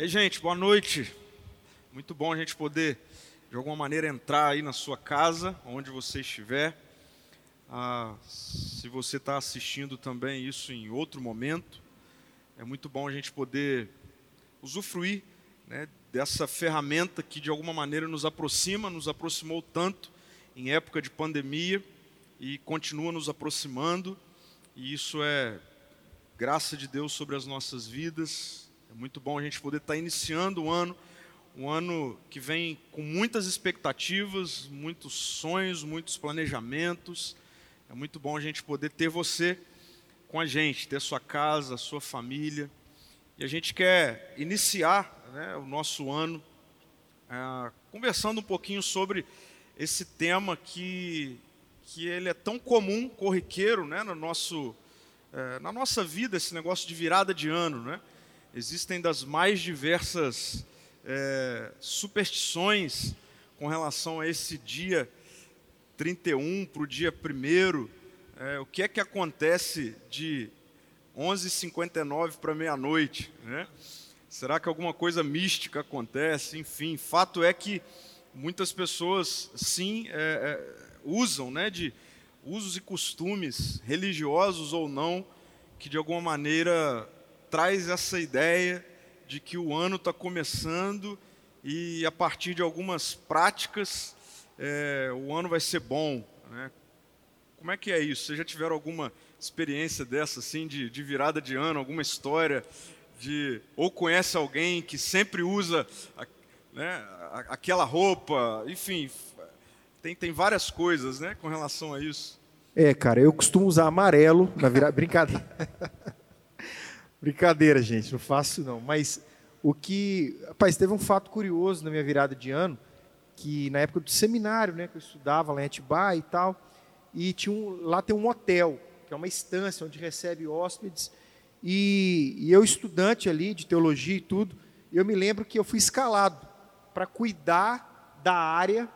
Ei, gente, boa noite. Muito bom a gente poder, de alguma maneira, entrar aí na sua casa, onde você estiver. Ah, se você está assistindo também isso em outro momento, é muito bom a gente poder usufruir né, dessa ferramenta que, de alguma maneira, nos aproxima, nos aproximou tanto em época de pandemia e continua nos aproximando. E isso é graça de Deus sobre as nossas vidas, muito bom a gente poder estar iniciando o ano, um ano que vem com muitas expectativas, muitos sonhos, muitos planejamentos. É muito bom a gente poder ter você com a gente, ter sua casa, sua família. E a gente quer iniciar né, o nosso ano é, conversando um pouquinho sobre esse tema que, que ele é tão comum, corriqueiro, né, no nosso, é, na nossa vida, esse negócio de virada de ano, né? Existem das mais diversas é, superstições com relação a esse dia 31 para o dia 1 é, o que é que acontece de 11h59 para meia-noite? Né? Será que alguma coisa mística acontece? Enfim, fato é que muitas pessoas, sim, é, é, usam né, de usos e costumes, religiosos ou não, que de alguma maneira traz essa ideia de que o ano está começando e a partir de algumas práticas é, o ano vai ser bom. Né? Como é que é isso? Vocês já tiveram alguma experiência dessa, assim, de, de virada de ano, alguma história de ou conhece alguém que sempre usa né, aquela roupa, enfim, tem, tem várias coisas, né, com relação a isso. É, cara, eu costumo usar amarelo na virada, brincadeira. Brincadeira, gente, não faço não. Mas o que. Rapaz, teve um fato curioso na minha virada de ano, que na época do seminário, né, que eu estudava lá em Atibaia e tal, e tinha um, lá tem um hotel, que é uma estância onde recebe hóspedes, e, e eu, estudante ali de teologia e tudo, eu me lembro que eu fui escalado para cuidar da área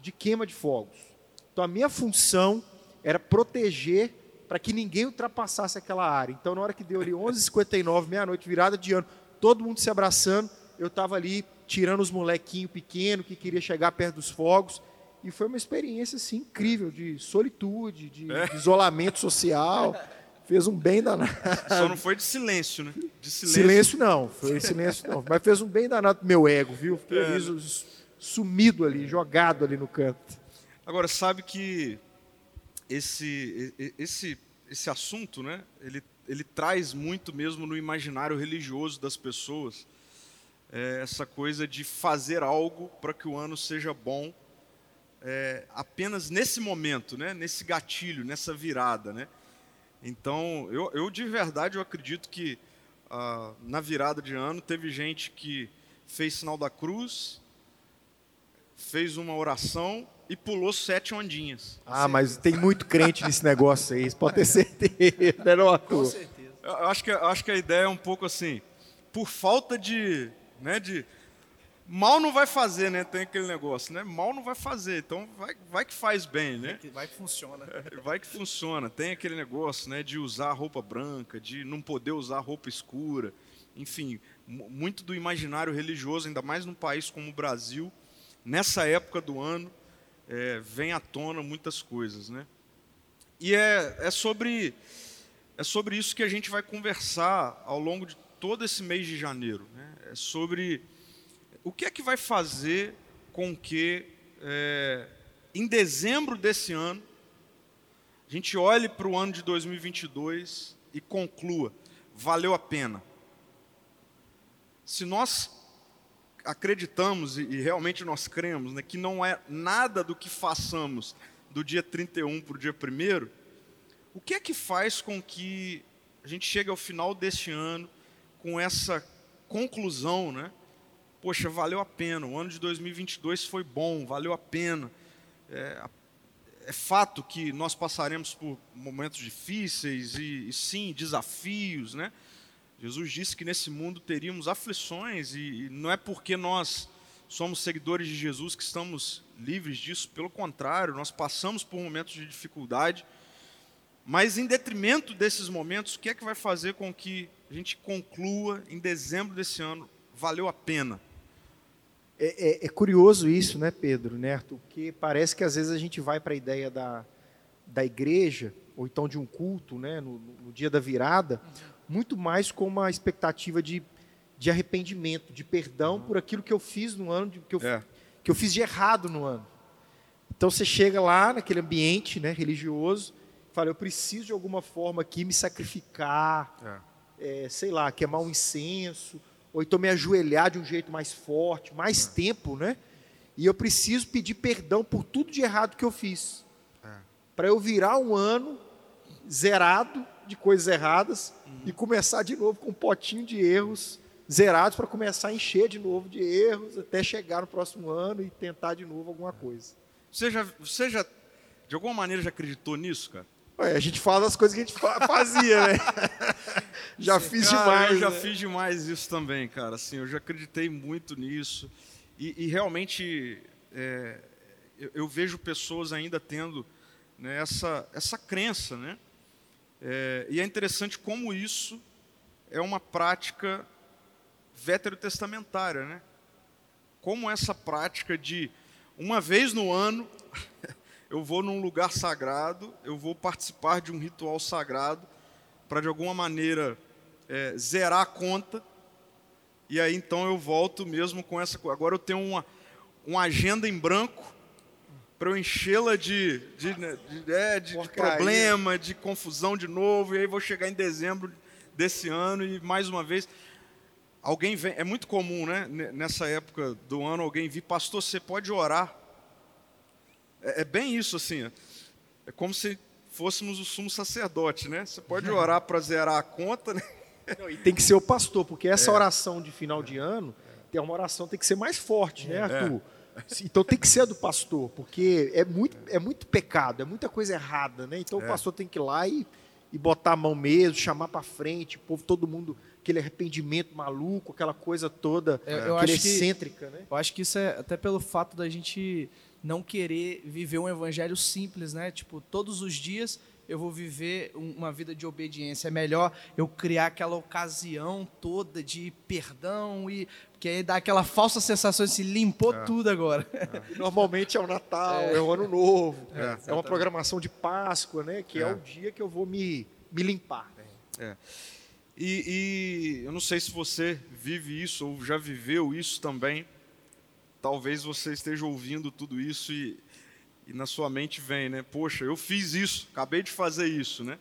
de queima de fogos. Então a minha função era proteger para que ninguém ultrapassasse aquela área. Então, na hora que deu ali 11h59, meia-noite, virada de ano, todo mundo se abraçando, eu estava ali tirando os molequinhos pequenos que queria chegar perto dos fogos. E foi uma experiência assim, incrível de solitude, de, é. de isolamento social. Fez um bem danado. Só não foi de silêncio, né? De silêncio. silêncio não, foi silêncio não. Mas fez um bem danado pro meu ego, viu? Fiquei é. ali, sumido ali, jogado ali no canto. Agora, sabe que esse, esse, esse assunto, né, ele, ele traz muito mesmo no imaginário religioso das pessoas é, essa coisa de fazer algo para que o ano seja bom é, apenas nesse momento, né, nesse gatilho, nessa virada. Né? Então, eu, eu de verdade eu acredito que ah, na virada de ano teve gente que fez sinal da cruz, fez uma oração e pulou sete ondinhas. Ah, mas tem muito crente nesse negócio aí, pode ter certeza, né, não, Com certeza. Eu acho que, eu acho que a ideia é um pouco assim, por falta de, né, de mal não vai fazer, né? Tem aquele negócio, né? Mal não vai fazer, então vai, vai que faz bem, né? Vai que funciona. É, vai que funciona. Tem aquele negócio, né? De usar roupa branca, de não poder usar roupa escura, enfim, muito do imaginário religioso, ainda mais num país como o Brasil, nessa época do ano, é, vem à tona muitas coisas, né? E é, é, sobre, é sobre isso que a gente vai conversar ao longo de todo esse mês de janeiro. Né? É sobre o que é que vai fazer com que, é, em dezembro desse ano, a gente olhe para o ano de 2022 e conclua: valeu a pena. Se nós acreditamos e, realmente nós cremos né, que não é nada do que façamos do dia 31 para o dia 1, o que é que faz com que a gente chegue ao final deste ano com essa conclusão, né? Poxa, valeu a pena, o ano de 2022 foi bom, valeu a pena. É, é fato que nós passaremos por momentos difíceis e, e sim, desafios, né? Jesus disse que nesse mundo teríamos aflições e não é porque nós somos seguidores de Jesus que estamos livres disso, pelo contrário, nós passamos por momentos de dificuldade, mas em detrimento desses momentos, o que é que vai fazer com que a gente conclua em dezembro desse ano valeu a pena. É, é, é, curioso isso, né, Pedro, né, Arthur? Porque parece que às vezes a gente vai para a ideia da, da igreja, ou então de um culto, né, no, no dia da virada, muito mais com uma expectativa de, de arrependimento, de perdão uhum. por aquilo que eu fiz no ano, que, eu, é. que eu fiz de errado no ano. Então você chega lá naquele ambiente né, religioso, fala, eu preciso de alguma forma aqui me sacrificar, é. É, sei lá, queimar um incenso, ou então me ajoelhar de um jeito mais forte, mais é. tempo, né? E eu preciso pedir perdão por tudo de errado que eu fiz. É. Para eu virar um ano zerado de coisas erradas uhum. e começar de novo com um potinho de erros zerados para começar a encher de novo de erros até chegar no próximo ano e tentar de novo alguma coisa. Você já, você já de alguma maneira já acreditou nisso, cara? Ué, a gente fala das coisas que a gente fazia, né? já Sim, fiz cara, demais. Eu já né? fiz demais isso também, cara. Assim, eu já acreditei muito nisso. E, e realmente é, eu, eu, vejo pessoas ainda tendo né, essa, essa crença, né? É, e é interessante como isso é uma prática veterotestamentária, né? Como essa prática de uma vez no ano eu vou num lugar sagrado, eu vou participar de um ritual sagrado para de alguma maneira é, zerar a conta. E aí então eu volto mesmo com essa. Agora eu tenho uma, uma agenda em branco para eu enchê-la de, de, né, de, é, de, de problema, de confusão de novo. E aí vou chegar em dezembro desse ano e mais uma vez alguém vem. É muito comum, né? Nessa época do ano alguém vir, pastor, você pode orar é, é bem isso, assim. É como se fôssemos o sumo sacerdote, né? Você pode orar para zerar a conta, né? Não, e tem que ser o pastor, porque essa é. oração de final de ano, tem uma oração tem que ser mais forte, né, é. Arthur? É. Então tem que ser a do pastor, porque é muito, é muito pecado, é muita coisa errada, né? Então é. o pastor tem que ir lá e, e botar a mão mesmo, chamar para frente, o povo, todo mundo, aquele arrependimento maluco, aquela coisa toda, eu, eu excêntrica, que, né? Eu acho que isso é até pelo fato da gente não querer viver um evangelho simples, né? Tipo, todos os dias eu vou viver uma vida de obediência. É melhor eu criar aquela ocasião toda de perdão e que aí dá aquela falsa sensação de se limpou é. tudo agora. É. Normalmente é o Natal, é, é o Ano Novo, é, é uma programação de Páscoa, né? Que é. o dia que eu vou me, me limpar. É. E, e eu não sei se você vive isso ou já viveu isso também talvez você esteja ouvindo tudo isso e, e na sua mente vem, né? Poxa, eu fiz isso, acabei de fazer isso, né?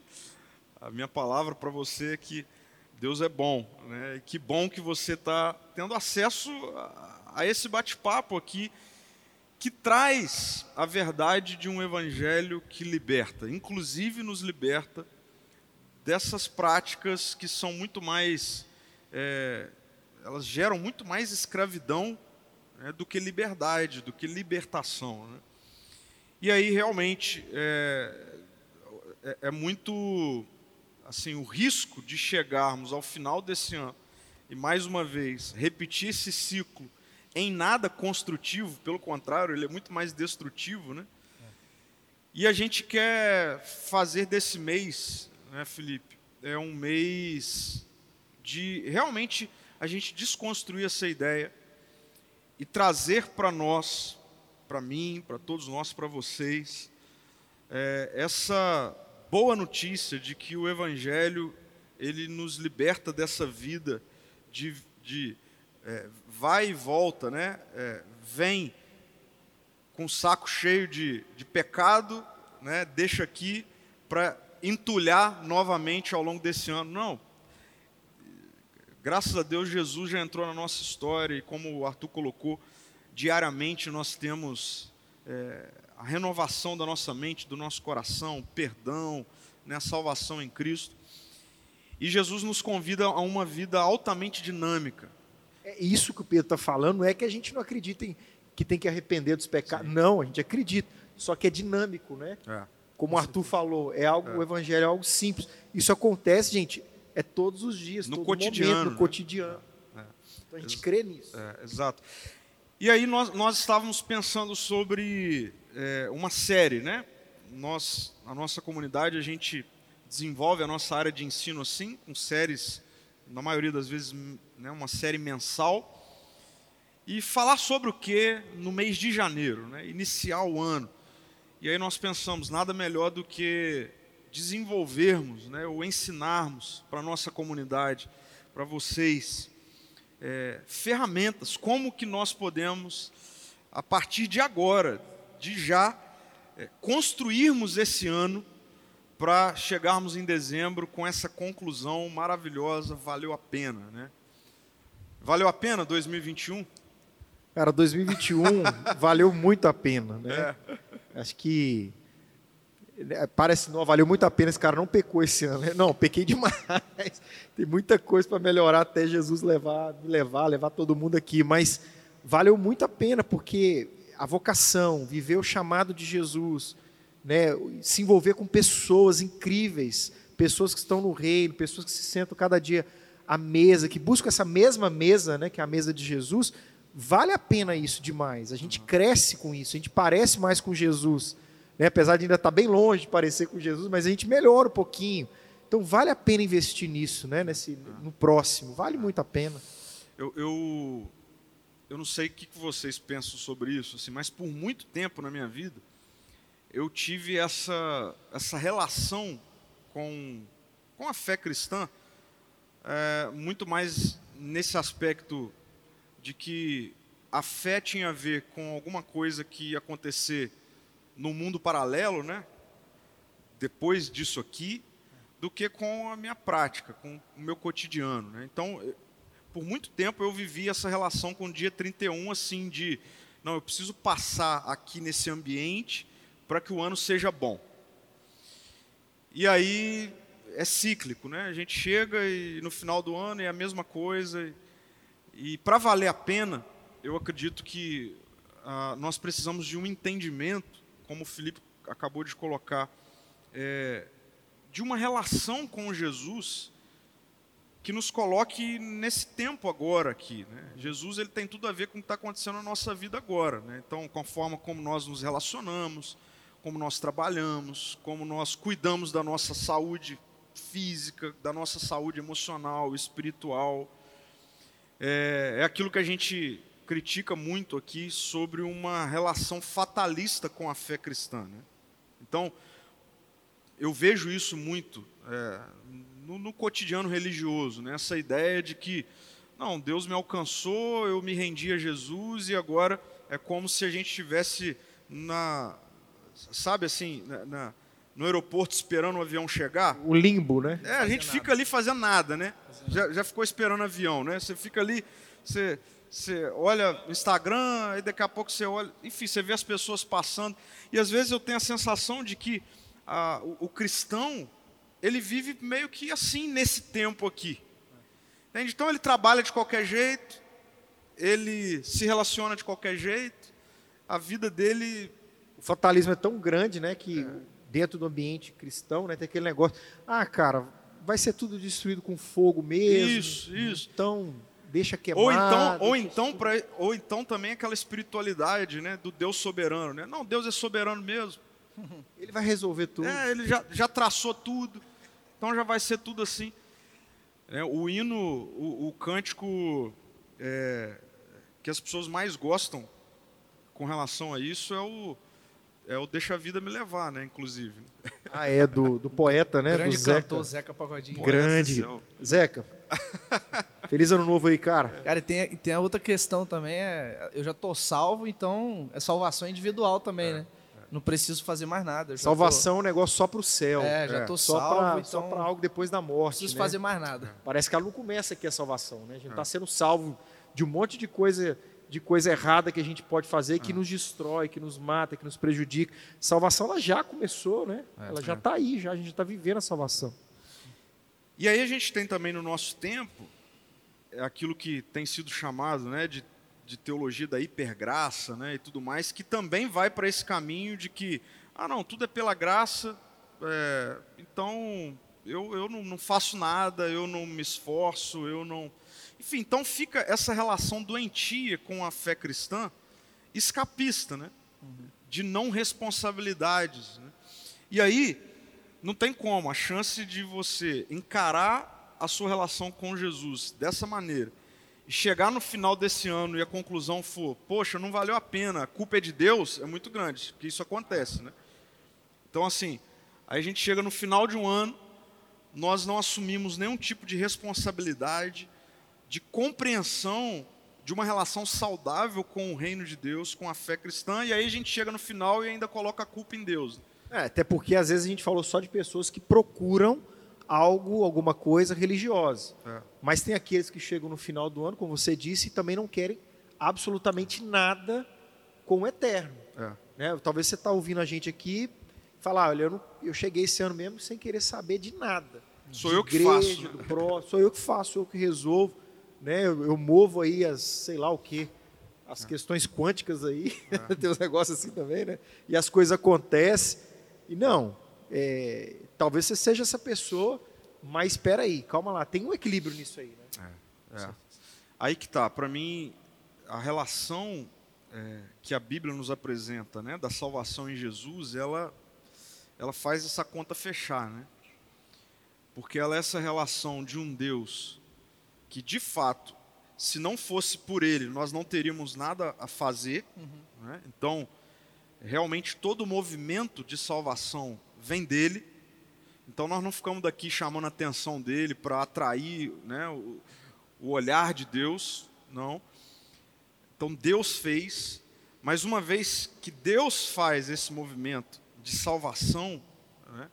A minha palavra para você é que Deus é bom, né? Que bom que você está tendo acesso a, a esse bate-papo aqui que traz a verdade de um evangelho que liberta, inclusive nos liberta dessas práticas que são muito mais, é, elas geram muito mais escravidão né, do que liberdade, do que libertação. Né? E aí realmente é, é, é muito assim o risco de chegarmos ao final desse ano e mais uma vez repetir esse ciclo em nada construtivo, pelo contrário, ele é muito mais destrutivo, né? E a gente quer fazer desse mês, né, Felipe, é um mês de realmente a gente desconstruir essa ideia e trazer para nós, para mim, para todos nós, para vocês, é, essa boa notícia de que o Evangelho ele nos liberta dessa vida de, de é, vai e volta, né? É, vem com o saco cheio de, de pecado, né? deixa aqui para entulhar novamente ao longo desse ano. Não, Graças a Deus, Jesus já entrou na nossa história e, como o Arthur colocou, diariamente nós temos é, a renovação da nossa mente, do nosso coração, perdão, né, a salvação em Cristo. E Jesus nos convida a uma vida altamente dinâmica. É isso que o Pedro está falando, não é que a gente não acredita em que tem que arrepender dos pecados. Sim. Não, a gente acredita. Só que é dinâmico, né? É. Como o Arthur falou, é algo, é. o evangelho é algo simples. Isso acontece, gente, é todos os dias, no cotidiano, momento, no né? cotidiano. É. Então a gente crê nisso. É, exato. E aí nós, nós estávamos pensando sobre é, uma série, né? Nós, a nossa comunidade, a gente desenvolve a nossa área de ensino assim, com séries na maioria das vezes, né, uma série mensal, e falar sobre o que no mês de janeiro, né, iniciar o ano. E aí nós pensamos, nada melhor do que desenvolvermos, né, ou ensinarmos para a nossa comunidade, para vocês, é, ferramentas, como que nós podemos, a partir de agora, de já, é, construirmos esse ano para chegarmos em dezembro com essa conclusão maravilhosa, valeu a pena, né? Valeu a pena 2021? Cara, 2021 valeu muito a pena, né? É. Acho que parece não valeu muito a pena esse cara não pecou esse ano. Né? Não, pequei demais. Tem muita coisa para melhorar até Jesus levar, me levar, levar todo mundo aqui, mas valeu muito a pena porque a vocação, viver o chamado de Jesus, né, se envolver com pessoas incríveis, pessoas que estão no reino, pessoas que se sentam cada dia à mesa, que buscam essa mesma mesa, né, que é a mesa de Jesus, vale a pena isso demais. A gente cresce com isso, a gente parece mais com Jesus, né, apesar de ainda estar bem longe de parecer com Jesus, mas a gente melhora um pouquinho. Então vale a pena investir nisso, né, nesse, no próximo, vale muito a pena. Eu, eu, eu não sei o que vocês pensam sobre isso, assim, mas por muito tempo na minha vida, eu tive essa, essa relação com, com a fé cristã, é, muito mais nesse aspecto de que a fé tinha a ver com alguma coisa que ia acontecer no mundo paralelo, né? depois disso aqui, do que com a minha prática, com o meu cotidiano. Né? Então, por muito tempo eu vivi essa relação com o dia 31, assim, de, não, eu preciso passar aqui nesse ambiente para que o ano seja bom. E aí é cíclico, né? A gente chega e no final do ano é a mesma coisa. E, para valer a pena, eu acredito que ah, nós precisamos de um entendimento, como o Felipe acabou de colocar, é, de uma relação com Jesus que nos coloque nesse tempo agora aqui. Né? Jesus ele tem tudo a ver com o que está acontecendo na nossa vida agora. Né? Então, com a forma como nós nos relacionamos, como nós trabalhamos, como nós cuidamos da nossa saúde física, da nossa saúde emocional, espiritual. É, é aquilo que a gente critica muito aqui sobre uma relação fatalista com a fé cristã. Né? Então, eu vejo isso muito é, no, no, cotidiano religioso, né? essa ideia de que, não, Deus me alcançou, eu me rendi a Jesus e agora é como se a gente estivesse na, sabe assim, na, na, no aeroporto esperando o avião chegar. O limbo, né? É, a gente fica ali fazendo nada, né? Já, já ficou esperando o avião, né? Você fica ali, você, você olha o Instagram, e daqui a pouco você olha, enfim, você vê as pessoas passando. E às vezes eu tenho a sensação de que a, o, o cristão, ele vive meio que assim nesse tempo aqui. Entende? Então ele trabalha de qualquer jeito, ele se relaciona de qualquer jeito, a vida dele fatalismo é tão grande, né, que é. dentro do ambiente cristão, né, tem aquele negócio, ah, cara, vai ser tudo destruído com fogo mesmo. Isso, isso. Então, deixa queimar. Ou então, ou então, pra, ou então também aquela espiritualidade, né, do Deus soberano, né? Não, Deus é soberano mesmo. Ele vai resolver tudo. É, ele já, já traçou tudo. Então já vai ser tudo assim. É, o hino, o, o cântico é, que as pessoas mais gostam com relação a isso é o é o Deixa a Vida Me Levar, né, inclusive. Ah, é, do, do poeta, né? Grande do Zeca. cantor, Zeca Pagodinho. Grande. Zeca, feliz ano novo aí, cara. Cara, e tem, tem a outra questão também, é, eu já tô salvo, então é salvação individual também, é, né? Não preciso fazer mais nada. Salvação tô... é um negócio só para o céu. É, já tô é. salvo, só pra, então... Só para algo depois da morte. Não preciso né? fazer mais nada. Parece que ela não começa aqui a salvação, né? A gente está é. sendo salvo de um monte de coisa de coisa errada que a gente pode fazer que ah. nos destrói, que nos mata, que nos prejudica. Salvação ela já começou, né? É, ela já está é. aí, já a gente está vivendo a salvação. E aí a gente tem também no nosso tempo é aquilo que tem sido chamado, né, de, de teologia da hipergraça, né, e tudo mais, que também vai para esse caminho de que, ah, não, tudo é pela graça, é, então eu, eu não, não faço nada, eu não me esforço, eu não enfim, então fica essa relação doentia com a fé cristã, escapista, né? de não responsabilidades. Né? E aí, não tem como, a chance de você encarar a sua relação com Jesus dessa maneira, e chegar no final desse ano e a conclusão for, poxa, não valeu a pena, a culpa é de Deus, é muito grande, porque isso acontece, né? Então, assim, aí a gente chega no final de um ano, nós não assumimos nenhum tipo de responsabilidade, de compreensão de uma relação saudável com o reino de Deus, com a fé cristã, e aí a gente chega no final e ainda coloca a culpa em Deus. É, até porque às vezes a gente falou só de pessoas que procuram algo, alguma coisa religiosa. É. Mas tem aqueles que chegam no final do ano, como você disse, e também não querem absolutamente nada com o eterno. É. Né? Talvez você está ouvindo a gente aqui falar, olha, eu, não, eu, cheguei esse ano mesmo sem querer saber de nada. Sou de eu que faço. Né? Pró, sou eu que faço, sou eu que resolvo. Né? Eu, eu movo aí as, sei lá o quê, as é. questões quânticas aí, é. tem uns negócios assim também, né? E as coisas acontecem. E não, é, talvez você seja essa pessoa, mas espera aí, calma lá, tem um equilíbrio nisso aí, né? É, é. Aí que tá, para mim, a relação é, que a Bíblia nos apresenta, né, da salvação em Jesus, ela, ela faz essa conta fechar, né? Porque ela é essa relação de um Deus que, de fato, se não fosse por Ele, nós não teríamos nada a fazer. Uhum. Né? Então, realmente todo o movimento de salvação vem dele. Então nós não ficamos daqui chamando a atenção dele para atrair né, o, o, olhar de Deus, não. Então Deus fez, mas uma vez que Deus faz esse movimento de salvação, né,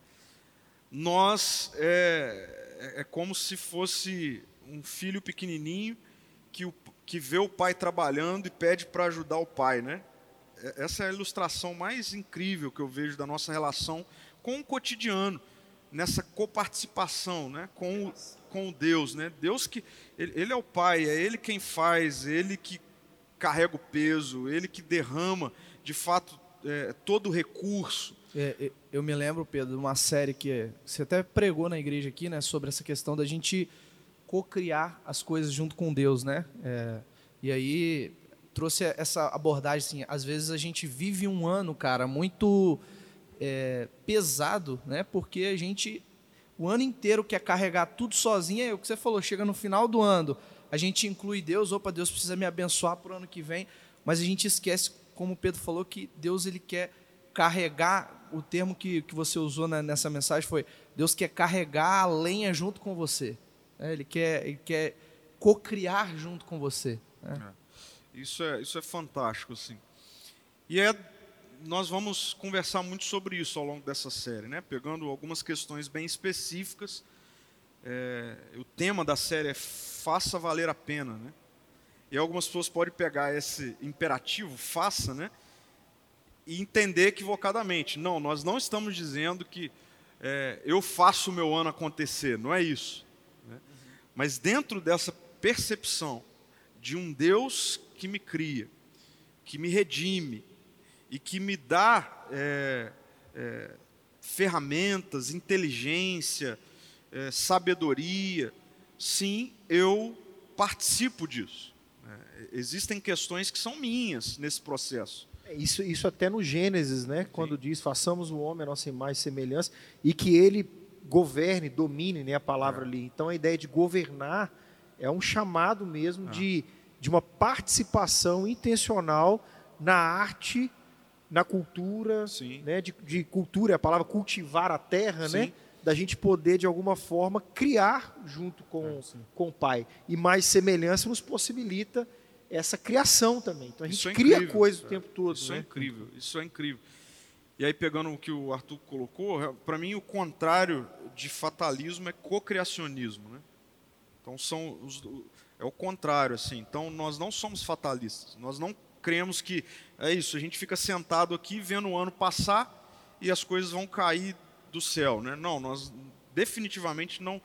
nós é, é, é como se fosse um filho pequenininho que, o, que vê o pai trabalhando e pede para ajudar o pai, né? É, essa é a ilustração mais incrível que eu vejo da nossa relação com o cotidiano, nessa coparticipação né, com, com Deus. Né? Deus que ele, ele, é o Pai, é Ele quem faz, é Ele que carrega o peso, Ele que derrama, de fato, é, todo o recurso. É, eu me lembro, Pedro, de uma série que você até pregou na igreja aqui, né, sobre essa questão da gente co-criar as coisas junto com Deus, né? É, e aí trouxe essa abordagem assim, às vezes a gente vive um ano, cara, muito é, pesado, né? Porque a gente o ano inteiro quer carregar tudo sozinho. É o que você falou, chega no final do ano, a gente inclui Deus, opa, Deus precisa me abençoar para o ano que vem, mas a gente esquece, como o Pedro falou, que Deus ele quer carregar, o termo que, que você usou nessa mensagem foi, Deus quer carregar a lenha junto com você. Né? Ele quer, ele quer co-criar junto com você. Né? É. Isso é, isso é fantástico, assim. E é, nós vamos conversar muito sobre isso ao longo dessa série, né? Pegando algumas questões bem específicas. É, o tema da série é faça valer a pena, né? E algumas pessoas podem pegar esse imperativo, faça, né? E entender equivocadamente. Não, nós não estamos dizendo que é, eu faço o meu ano acontecer, não é isso. Né? Mas dentro dessa percepção de um Deus que me cria, que me redime e que me dá é, é, ferramentas, inteligência, é, sabedoria, sim, eu participo disso. É, existem questões que são minhas nesse processo. É, isso, isso até no Gênesis, né? Quando diz façamos o homem a nossa imagem e semelhança e que ele governe, domine, né? A palavra é. ali. Então a ideia de governar é um chamado mesmo de de uma participação intencional na arte, na cultura, né? De, de, cultura, a palavra cultivar a terra, né? Sim. né? Da gente poder, de alguma forma, criar junto com, é, com o Pai. E mais semelhança nos possibilita essa criação também. Então a gente é cria coisas o tempo todo. Isso é né? é incrível, isso é incrível. E aí, pegando o que o Arthur colocou, para mim o contrário de fatalismo é cocriacionismo. Né? Então são os, é o contrário, assim. Então, nós não somos fatalistas. Nós não cremos que é isso, a gente fica sentado aqui vendo o ano passar e as coisas vão cair do céu, né? Não, nós definitivamente não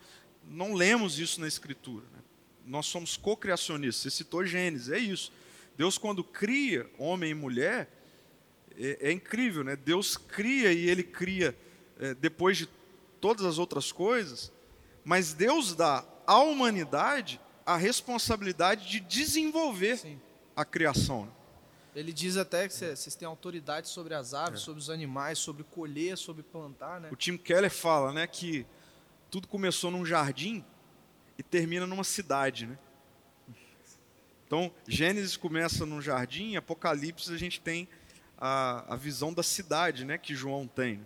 não lemos isso na escritura. Né? Nós somos co-criacionistas. Você citou Gênesis, é isso. Deus quando cria homem e mulher é, é incrível, né? Deus cria e Ele cria é, depois de todas as outras coisas, mas Deus dá à humanidade a responsabilidade de desenvolver Sim. a criação. Ele diz até que vocês têm autoridade sobre as aves, é. sobre os animais, sobre colher, sobre plantar, né? O Tim Keller fala, né, que tudo começou num jardim e termina numa cidade, né? Então, Gênesis começa num jardim, Apocalipse a gente tem a, a visão da cidade, né, que João tem.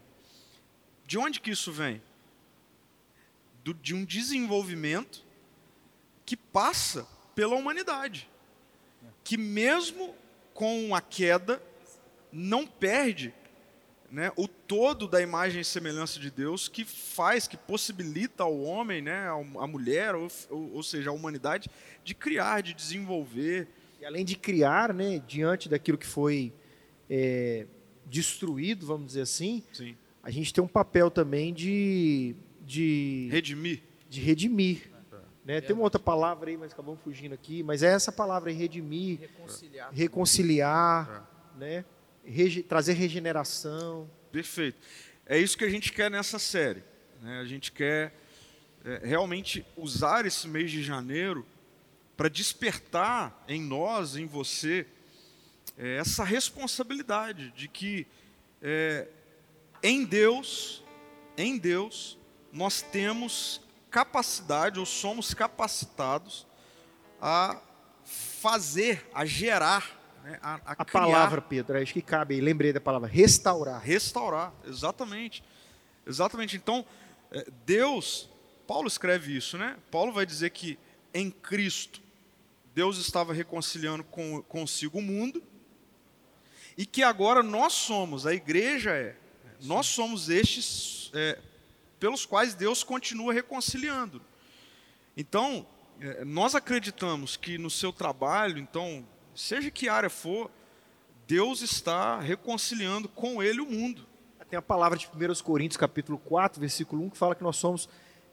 De onde que isso vem? Do, de um desenvolvimento que passa pela humanidade, que mesmo com a queda não perde né, o todo da imagem e semelhança de Deus que faz, que possibilita ao homem, né, a mulher, ou, ou, seja, a humanidade, de criar, de desenvolver. E além de criar, né, diante daquilo que foi é, destruído, vamos dizer assim, Sim. a gente tem um papel também de. de redimir. De redimir. Né? Tem uma outra palavra aí, mas acabamos fugindo aqui, mas é essa palavra aí, redimir, Reconciliar. reconciliar, né? Rege trazer regeneração. Perfeito. É isso que a gente quer nessa série. Né? A gente quer é, realmente usar esse mês de janeiro para despertar em nós, em você, é, essa responsabilidade de que é, em Deus, em Deus, nós temos capacidade ou somos capacitados a fazer, a gerar né, a, a, a palavra, Pedro, acho que cabe aí, lembrei da palavra, restaurar. Restaurar, exatamente. Exatamente. Então, é, Deus, Paulo escreve isso, né? Paulo vai dizer que em Cristo, Deus estava reconciliando com, consigo o mundo, e que agora nós somos, a igreja é, Sim. nós somos estes é, pelos quais Deus continua reconciliando. Então, é, nós acreditamos que no seu trabalho, então, seja que área for, Deus está reconciliando com ele o mundo. Tem a palavra de 1 Coríntios, capítulo 4, versículo 1, que fala que nós somos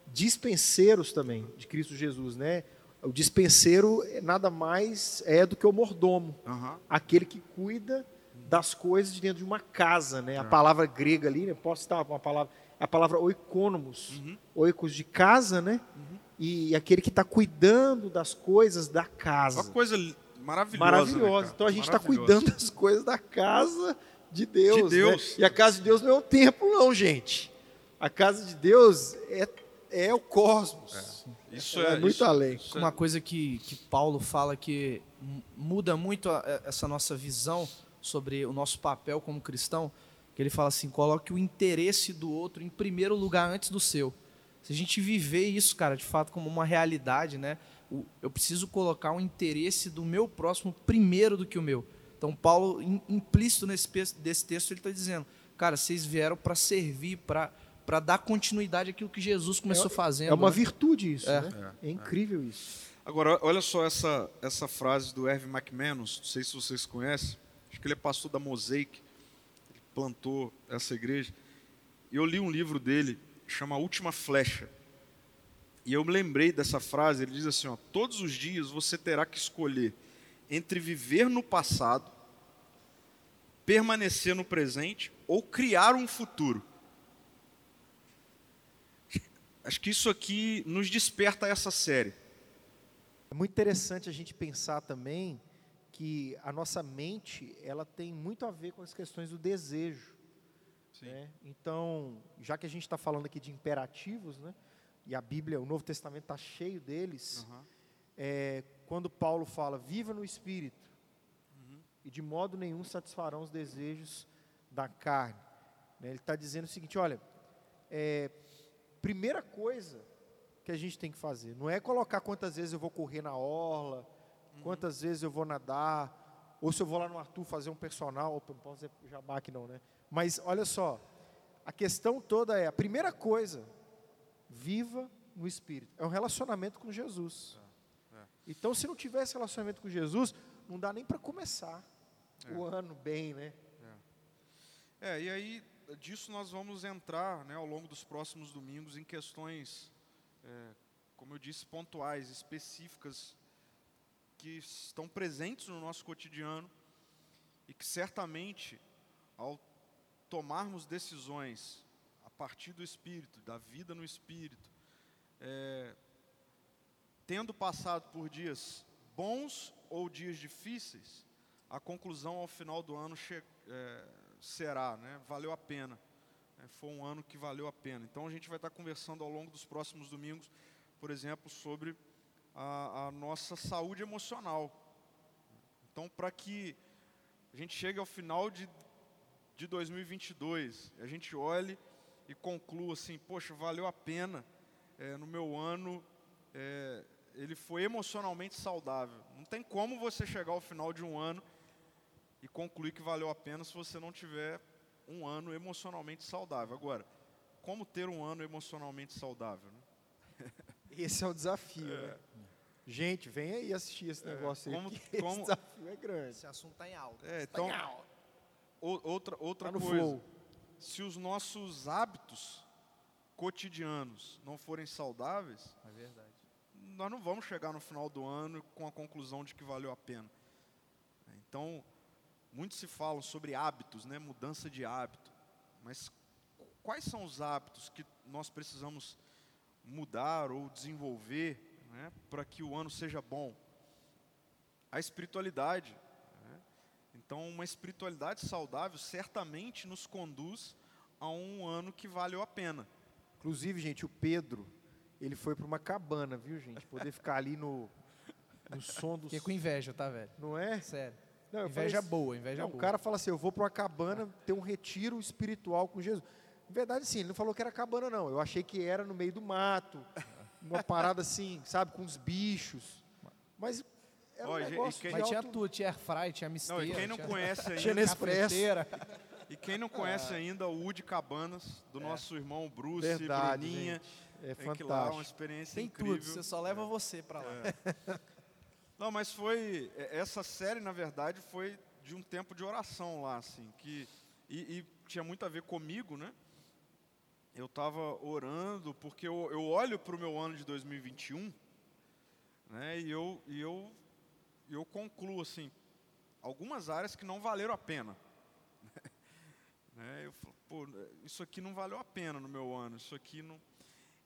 dispenseiros também de Cristo Jesus, né? O dispenseiro nada mais é do que o mordomo, uhum. aquele que cuida das coisas de dentro de uma casa, né? A é. palavra grega ali, né? Posso estar uma palavra, a palavra oikonomos, uhum. oikos de casa, né? Uhum. E aquele que está cuidando das coisas da casa. Uma coisa maravilhosa. Maravilhosa. Né, então a gente está cuidando das coisas da casa de Deus. De Deus. Né? E a casa de Deus não é um templo, não, gente. A casa de Deus é, é o cosmos. É. Isso é, é muito isso, além. Isso é Uma coisa que, que Paulo fala que muda muito a, essa nossa visão sobre o nosso papel como cristão, que ele fala assim: coloque o interesse do outro em primeiro lugar antes do seu. Se a gente viver isso, cara, de fato como uma realidade, né? eu preciso colocar o interesse do meu próximo primeiro do que o meu. Então, Paulo, implícito nesse desse texto, ele está dizendo: cara, vocês vieram para servir, para para dar continuidade àquilo que Jesus começou é, fazendo. É uma né? virtude isso, é. Né? é, é incrível isso. Agora, olha só essa, essa frase do Erwin McManus, não sei se vocês conhecem, acho que ele é pastor da Mosaic, plantou essa igreja. Eu li um livro dele, chama Última Flecha. E eu me lembrei dessa frase, ele diz assim, ó, todos os dias você terá que escolher entre viver no passado, permanecer no presente ou criar um futuro. Acho que isso aqui nos desperta essa série. É muito interessante a gente pensar também que a nossa mente ela tem muito a ver com as questões do desejo. Né? Então, já que a gente está falando aqui de imperativos, né? e a Bíblia, o Novo Testamento está cheio deles, uhum. é, quando Paulo fala, viva no Espírito, uhum. e de modo nenhum satisfarão os desejos da carne. Né? Ele está dizendo o seguinte: olha, é, primeira coisa que a gente tem que fazer, não é colocar quantas vezes eu vou correr na orla. Quantas vezes eu vou nadar, ou se eu vou lá no Arthur fazer um personal, opa, não posso dizer jabá aqui não, né? Mas olha só, a questão toda é, a primeira coisa viva no Espírito. É um relacionamento com Jesus. É, é. Então, se não tiver esse relacionamento com Jesus, não dá nem para começar é. o ano bem, né? É. é. e aí disso nós vamos entrar, né, ao longo dos próximos domingos, em questões, é, como eu disse, pontuais, específicas, que estão presentes no nosso cotidiano e que certamente, ao tomarmos decisões partir do Espírito, da vida no Espírito, é, tendo passado por dias bons ou dias difíceis, a conclusão ao final do ano é, será, né, valeu a pena. É, foi um ano que valeu a pena. Então a gente vai estar conversando ao longo dos próximos domingos por exemplo, sobre a, a nossa saúde emocional. Então, para que a gente chegue ao final de, de 2022, a gente olhe e conclua assim, poxa, valeu a pena é, no meu ano, é, ele foi emocionalmente saudável. Não tem como você chegar ao final de um ano e concluir que valeu a pena se você não tiver um ano emocionalmente saudável. Agora, como ter um ano emocionalmente saudável? Né? Esse é o desafio. É. Né? Gente, vem aí assistir esse é, negócio como, aí. Como, esse desafio é grande. Esse assunto está em alta. É, então, tá alta. outra outra tá coisa. Flow. Se os nossos hábitos cotidianos não forem saudáveis, é verdade. Nós não vamos chegar no final do ano com a conclusão de que valeu a pena. Então, muito se fala sobre hábitos, né, mudança de hábito. Mas quais são os hábitos que nós precisamos mudar ou desenvolver né, para que o ano seja bom? A espiritualidade. Né? Então, uma espiritualidade saudável certamente nos conduz a um ano que valeu a pena. Inclusive, gente, o Pedro, ele foi para uma cabana, viu, gente? Poder ficar ali no, no som do... Fiquei com inveja, tá, velho? Não é? Sério. Não, inveja falei, boa, inveja não, boa. O cara fala assim, eu vou para uma cabana ter um retiro espiritual com Jesus. Na verdade, sim, ele não falou que era cabana, não. Eu achei que era no meio do mato, uma parada assim, sabe, com os bichos. Mas era um negócio quem... Mas alto... tinha tudo, tinha airfry, tinha misteira. Não, e quem não tinha... conhece ainda... tinha Nespresso. E quem não conhece é. ainda o Woody Cabanas, do é. nosso irmão Bruce, Verdade, Bruninha. Gente. É fantástico. Lá, uma experiência Tem incrível. tudo, você só leva é. você para lá. É. Não, mas foi... É, essa série, na verdade, foi de um tempo de oração lá, assim, que... E, e tinha muito a ver comigo, né? Eu estava orando, porque eu, eu olho para o meu ano de 2021, né? E eu, e eu, eu concluo, assim, algumas áreas que não valeram a pena. Né? Eu falo, pô, isso aqui não valeu a pena no meu ano, isso aqui não.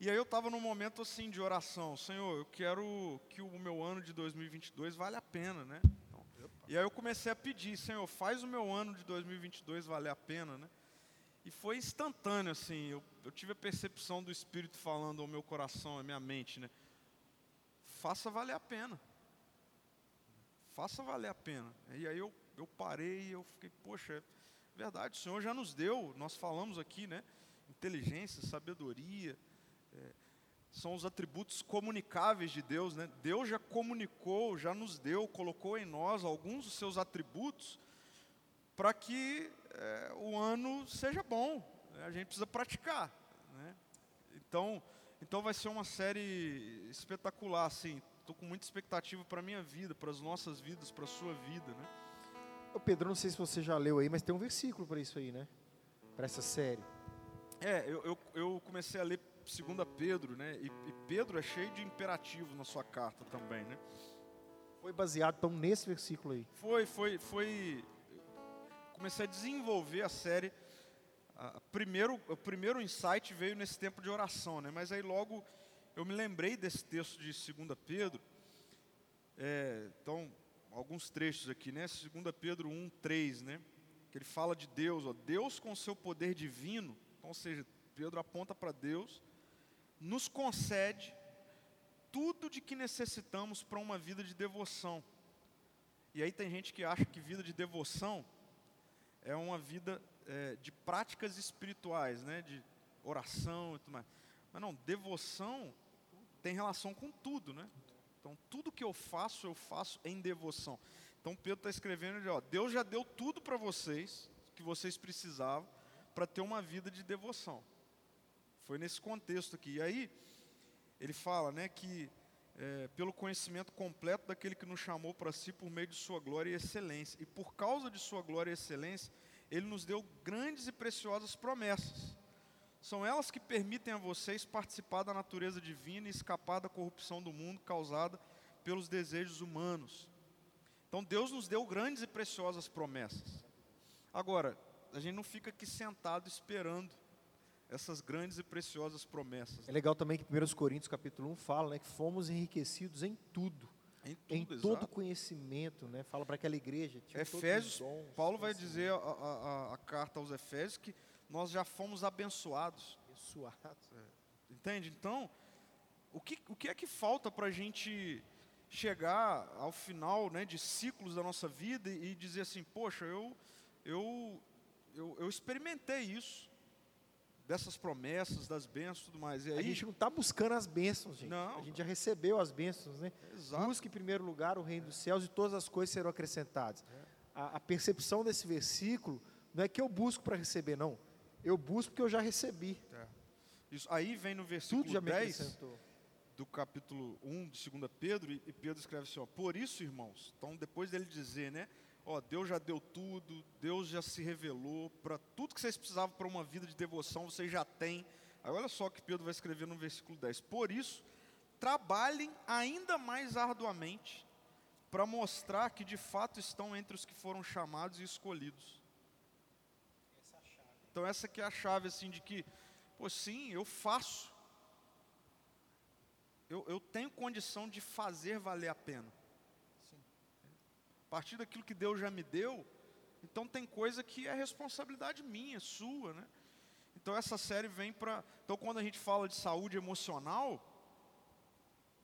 E aí eu estava num momento assim de oração, Senhor, eu quero que o meu ano de 2022 valha a pena, né? Então, e aí eu comecei a pedir, Senhor, faz o meu ano de 2022 valer a pena, né? E foi instantâneo, assim, eu, eu tive a percepção do Espírito falando ao meu coração, à minha mente, né? Faça valer a pena. Faça valer a pena. E aí eu, eu parei e eu fiquei, poxa, Verdade, o Senhor já nos deu, nós falamos aqui, né? Inteligência, sabedoria, é, são os atributos comunicáveis de Deus, né? Deus já comunicou, já nos deu, colocou em nós alguns dos seus atributos para que é, o ano seja bom. Né? A gente precisa praticar, né? Então, então vai ser uma série espetacular, assim. Estou com muita expectativa para a minha vida, para as nossas vidas, para a sua vida, né? Ô Pedro, não sei se você já leu aí, mas tem um versículo para isso aí, né? Para essa série. É, eu, eu, eu, comecei a ler 2 Pedro, né? E, e, Pedro é cheio de imperativos na sua carta também, né? Foi baseado então nesse versículo aí? Foi, foi, foi. Comecei a desenvolver a série. Primeiro, o primeiro insight veio nesse tempo de oração, né? Mas aí logo eu me lembrei desse texto de 2 Pedro. É, então, alguns trechos aqui, né? 2 Pedro 1, 3, né? Que ele fala de Deus, ó, Deus com seu poder divino, então, ou seja, Pedro aponta para Deus, nos concede tudo de que necessitamos para uma vida de devoção. E aí tem gente que acha que vida de devoção é uma vida é, de práticas espirituais, né? De oração e tudo mais. Mas não, devoção tem relação com tudo, né? Então, tudo que eu faço, eu faço em devoção. Então, Pedro está escrevendo, ó, Deus já deu tudo para vocês, que vocês precisavam, para ter uma vida de devoção. Foi nesse contexto aqui. E aí, ele fala né, que, é, pelo conhecimento completo daquele que nos chamou para si por meio de sua glória e excelência. E por causa de sua glória e excelência, ele nos deu grandes e preciosas promessas são elas que permitem a vocês participar da natureza divina e escapar da corrupção do mundo causada pelos desejos humanos. Então Deus nos deu grandes e preciosas promessas. Agora, a gente não fica aqui sentado esperando essas grandes e preciosas promessas. É legal também que 1 Coríntios capítulo 1 fala né, que fomos enriquecidos em tudo. Em, tudo, em todo conhecimento, né? Fala para aquela igreja. Efésios, dons, Paulo vai dizer a, a, a, carta aos Efésios que nós já fomos abençoados. Abençoados. É. Entende? Então, o que, o que é que falta para a gente chegar ao final né, de ciclos da nossa vida e, dizer assim, poxa, eu, eu, eu, eu experimentei isso, dessas promessas, das bênçãos e tudo mais. E aí, a gente não está buscando as bênçãos, gente. Não. A gente já recebeu as bênçãos, né? Exato. Busque em primeiro lugar o reino dos céus e todas as coisas serão acrescentadas. É. A, a percepção desse versículo não é que eu busco para receber, não. Eu busco porque eu já recebi. É. Isso, aí vem no versículo Tudo já me 10 acrescentou. do capítulo 1 de 2 Pedro, e e Pedro escreve assim, ó, por isso, irmãos, então depois dele dizer, né, ó, Deus já deu tudo, Deus já se revelou, para tudo que vocês precisavam para uma vida de devoção, vocês já têm. Aí olha só que Pedro vai escrever no versículo 10, por isso, trabalhem ainda mais arduamente para mostrar que de fato estão entre os que foram chamados e escolhidos. Então essa é a chave assim de que, pô, sim, eu faço. Eu, eu tenho condição de fazer valer a pena. A partir daquilo que Deus já me deu, então tem coisa que é responsabilidade minha, sua, né? Então essa série vem para, então quando a gente fala de saúde emocional,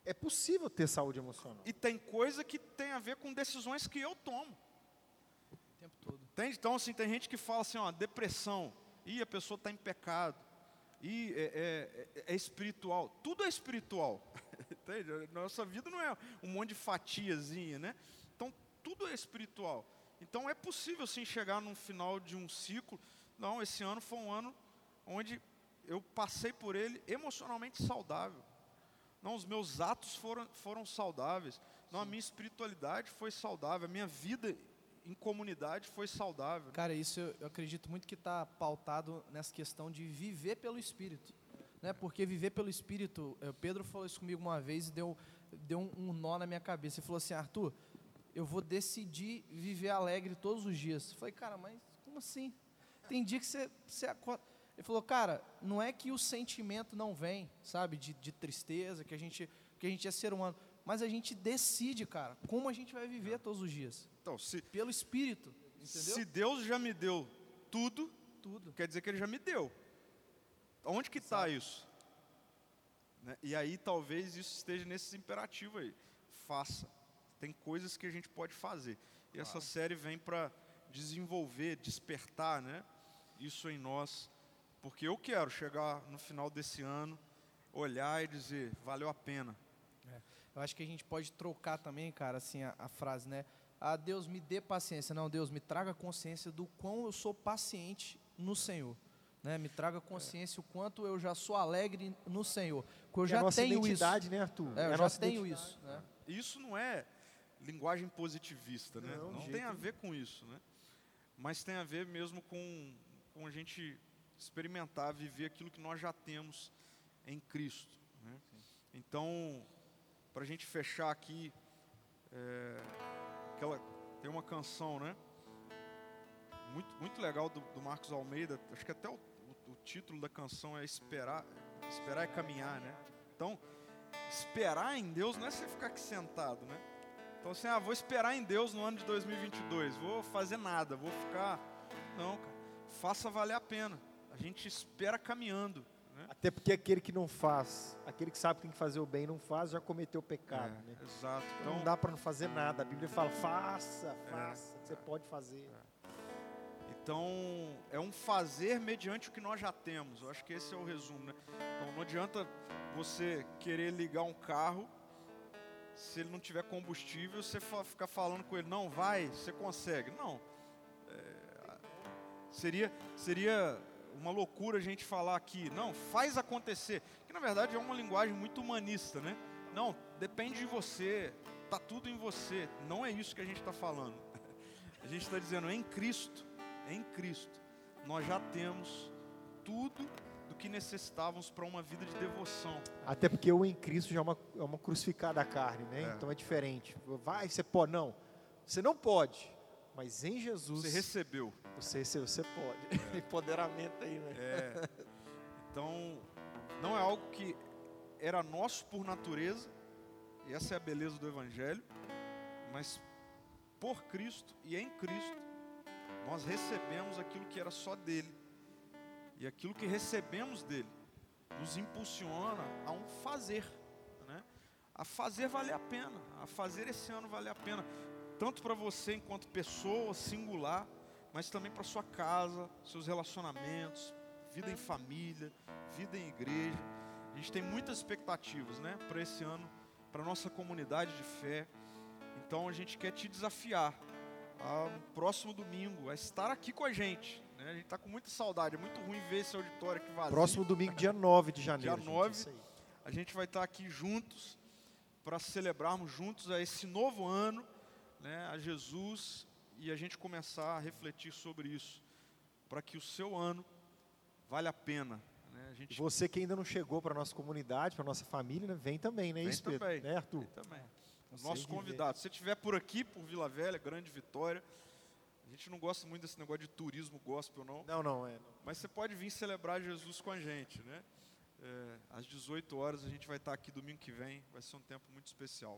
É possível ter saúde emocional. e tem coisa que tem a ver com decisões que eu tomo. O tempo todo. Entende? Então, assim, tem gente que fala assim, ó, depressão, e a pessoa está em pecado, e é, é- é- é espiritual. Tudo é espiritual. Entende? Nossa vida não é um monte de fatiazinha, né? Então, tudo é espiritual. Então, é possível, sim, chegar no final de um ciclo. Não, esse ano foi um ano onde eu passei por ele emocionalmente saudável. Não, os meus atos foram, foram saudáveis. Não, a minha espiritualidade foi saudável. A minha vida em comunidade foi saudável. Cara, isso eu, eu acredito muito que está pautado nessa questão de viver pelo Espírito. Né? Porque viver pelo Espírito, eh, Pedro falou isso comigo uma vez e deu, deu um, um nó na minha cabeça. Ele falou assim, Arthur, eu vou decidir viver alegre todos os dias. Eu falei, cara, mas como assim? Tem dia que você, você acorda... Ele falou, cara, não é que o sentimento não vem, sabe, de, de tristeza, que a gente que a gente é ser humano, mas a gente decide, cara, como a gente vai viver todos os dias. Então, se, Pelo Espírito, entendeu? se Deus já me deu tudo, Tudo. quer dizer que Ele já me deu. Onde que está isso? Né? E aí talvez isso esteja nesse imperativo aí. Faça. Tem coisas que a gente pode fazer. E essa série vem para desenvolver, despertar né? isso em nós. Porque eu quero chegar no final desse ano, olhar e dizer, valeu a pena. É. Eu acho que a gente pode trocar também, cara, assim, a, a frase, né? Ah, Deus me dê paciência. Não, Deus me traga consciência do quão eu sou paciente no Senhor. Né? Me traga consciência o quanto eu já sou alegre no Senhor. Porque eu É já a nossa tenho isso. né, Arthur? É, a eu já nossa tenho identidade. isso. Né? Isso não é linguagem positivista, né? Não, Não, tem a ver com isso, né? Mas tem a ver mesmo com, com a gente experimentar, viver aquilo que nós já temos em Cristo. Né? Então, para a gente fechar aqui, é, aquela, tem uma canção, né? Muito, muito legal do, do Marcos Almeida. Acho que até o, o- o título da canção é Esperar, Esperar é Caminhar, né? Então, esperar em Deus não é você ficar aqui sentado, né? Então assim, ah, vou esperar em Deus no ano de 2022, vou fazer nada, vou ficar. Não, cara, faça valer a pena. A gente espera caminhando, né? Até porque aquele que não faz, aquele que sabe que tem que fazer o bem e não faz, já cometeu pecado. É, né? Exato. Então, não Então, dá para não fazer nada. A Bíblia fala, faça, faça, que você pode fazer. então é um fazer mediante o que nós já temos. Eu acho que esse é o resumo, né? Então não adianta você querer ligar um carro se ele não tiver combustível, você ficar falando com ele, não, vai, você consegue. Não. É, seria, seria uma loucura a gente falar aqui, não, faz acontecer. Que na verdade é uma linguagem muito humanista, né? Não, depende de você, tá tudo em você. Não é isso que a gente está falando. A gente está dizendo, em Cristo, em Cristo, nós já temos tudo do que necessitávamos para uma vida de devoção. Até porque o em Cristo já é uma, é uma crucificada à carne, né? É. Então é diferente. Vai, você pode. Não, você não pode. Mas em Jesus, Você recebeu. você, você, você pode. Empoderamento aí, né? É, então, não é algo que era nosso por natureza, e essa é a beleza do Evangelho, mas por Cristo e em Cristo, nós recebemos aquilo que era só dele. E aquilo que recebemos dele nos impulsiona a um fazer. a fazer valer a pena, a fazer esse ano valer a pena, tanto para você enquanto pessoa singular, mas também para sua casa, seus relacionamentos, vida em família, vida em igreja. A gente tem muitas expectativas, né, para esse ano, para nossa comunidade de fé. Então a gente quer te desafiar a, no próximo domingo a estar aqui com a gente. Né? A gente está com muita saudade, é muito ruim ver esse auditório aqui vazio. Próximo domingo, dia 9 de janeiro. Dia 9, a gente vai estar aqui juntos para celebrarmos juntos a esse novo ano, né, a Jesus e a gente começar a refletir sobre isso, para que o seu ano vale a pena. Né? A gente... Você que ainda não chegou para a nossa comunidade, para a nossa família, né? vem também, né, vem isso, também, Pedro? Né, Arthur? Vem também. Nosso convidado. Se você estiver por aqui, por Vila Velha, Grande Vitória, a gente não gosta muito desse negócio de turismo gospel, não. Não, não, é. Não. Mas você pode vir celebrar Jesus com a gente, né? É, às 18 horas a gente vai estar aqui domingo que vem, vai ser um tempo muito especial.